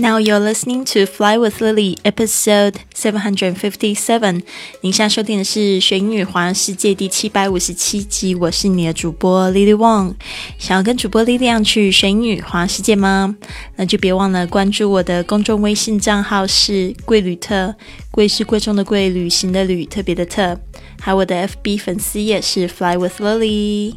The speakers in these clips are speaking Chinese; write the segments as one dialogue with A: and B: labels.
A: Now you're listening to Fly with Lily, episode seven hundred fifty-seven。您现在收听的是《学英语环游世界》第七百五十七集。我是你的主播 Lily Wong。想要跟主播 Lily 去学英语环游世界吗？那就别忘了关注我的公众微信账号是“贵旅特”，贵是贵重的贵，旅行的旅，特别的特。还有我的 FB 粉丝也是 Fly with Lily。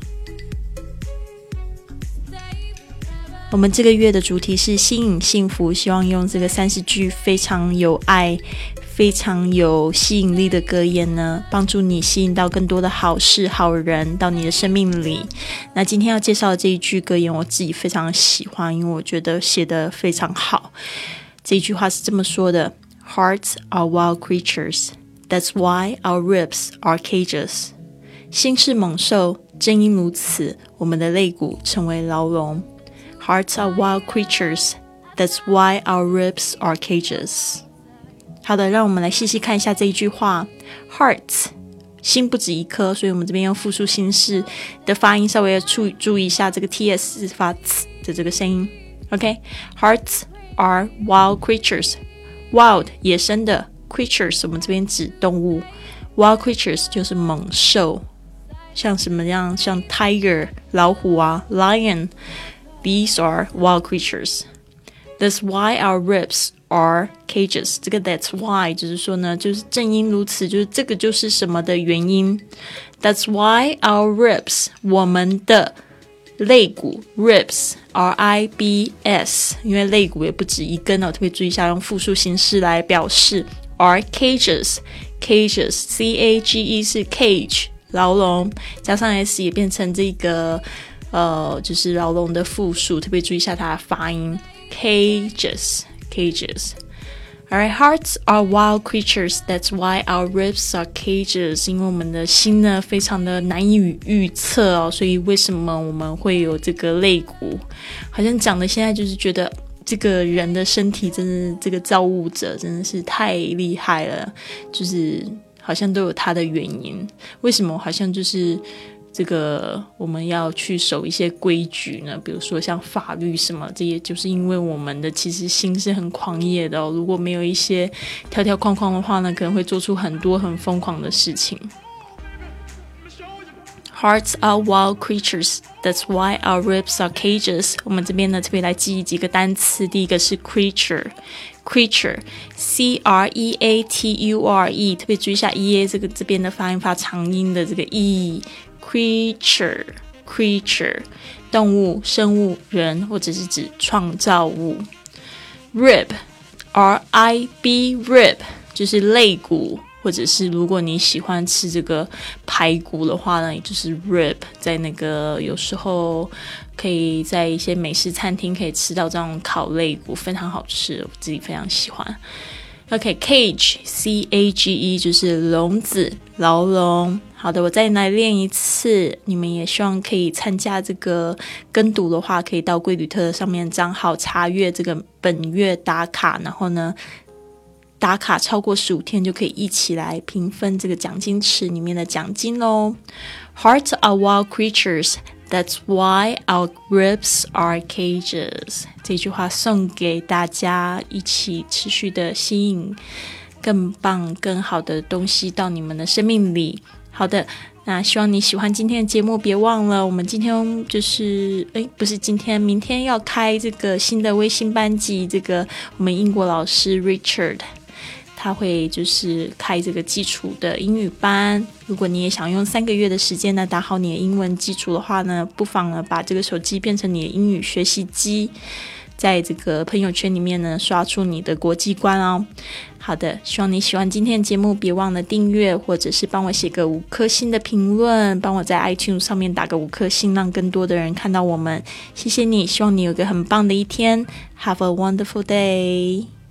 A: 我们这个月的主题是吸引幸福，希望用这个三十句非常有爱、非常有吸引力的格言呢，帮助你吸引到更多的好事、好人到你的生命里。那今天要介绍的这一句格言，我自己非常喜欢，因为我觉得写得非常好。这句话是这么说的：“Hearts are wild creatures, that's why our ribs are cages。”心是猛兽，正因如此，我们的肋骨成为牢笼。Hearts are wild creatures. That's why our ribs are cages. 好的，让我们来细细看一下这一句话。Hearts，心不止一颗，所以我们这边用复数形式的发音稍微要注注意一下这个 ts 发 t 的这个声音。OK，Hearts are wild creatures. Wild 野生的 creatures，我们这边指动物。Wild creatures 就是猛兽，像什么样？像 tiger 老虎啊，lion。These are wild creatures. That's why our ribs are cages. 这个 That's why 就是说呢，就是正因如此，就是这个就是什么的原因。That's why our ribs 我们的肋骨 ribs R I B S，因为肋骨也不止一根哦，特别注意一下，用复数形式来表示。Are cages cages C A G E 是 cage 牢笼，加上 s 也变成这个。 呃，就是牢笼的复数，特别注意一下它的发音，cages，cages。All right，hearts are wild creatures. That's why our ribs are cages. 因为我们的心呢，非常的难以预测哦，所以为什么我们会有这个肋骨？好像讲的现在就是觉得这个人的身体，真的这个造物者真的是太厉害了，就是好像都有他的原因。为什么？好像就是。这个我们要去守一些规矩呢，比如说像法律什么，这也就是因为我们的其实心是很狂野的。如果没有一些条条框框的话呢，可能会做出很多很疯狂的事情。Hearts are wild creatures, that's why our ribs are cages。我们这边呢特别来记忆几个单词，第一个是 creature creature, c r e a t u r e，特别注意一下 e a 这个这边的发音发长音的这个 e。creature creature 动物、生物、人，或者是指创造物。rib r i b rib 就是肋骨，或者是如果你喜欢吃这个排骨的话呢，也就是 rib，在那个有时候可以在一些美食餐厅可以吃到这种烤肋骨，非常好吃，我自己非常喜欢。OK，cage c a g e 就是笼子、牢笼。好的，我再来练一次。你们也希望可以参加这个跟读的话，可以到贵旅特上面账号查阅这个本月打卡，然后呢，打卡超过十五天就可以一起来平分这个奖金池里面的奖金喽。Hearts are wild creatures, that's why our ribs are cages。这句话送给大家，一起持续的吸引更棒、更好的东西到你们的生命里。好的，那希望你喜欢今天的节目。别忘了，我们今天就是诶，不是今天，明天要开这个新的微信班级。这个我们英国老师 Richard 他会就是开这个基础的英语班。如果你也想用三个月的时间呢打好你的英文基础的话呢，不妨呢把这个手机变成你的英语学习机。在这个朋友圈里面呢，刷出你的国际观哦。好的，希望你喜欢今天的节目，别忘了订阅，或者是帮我写个五颗星的评论，帮我在 iTunes 上面打个五颗星，让更多的人看到我们。谢谢你，希望你有个很棒的一天。Have a wonderful day。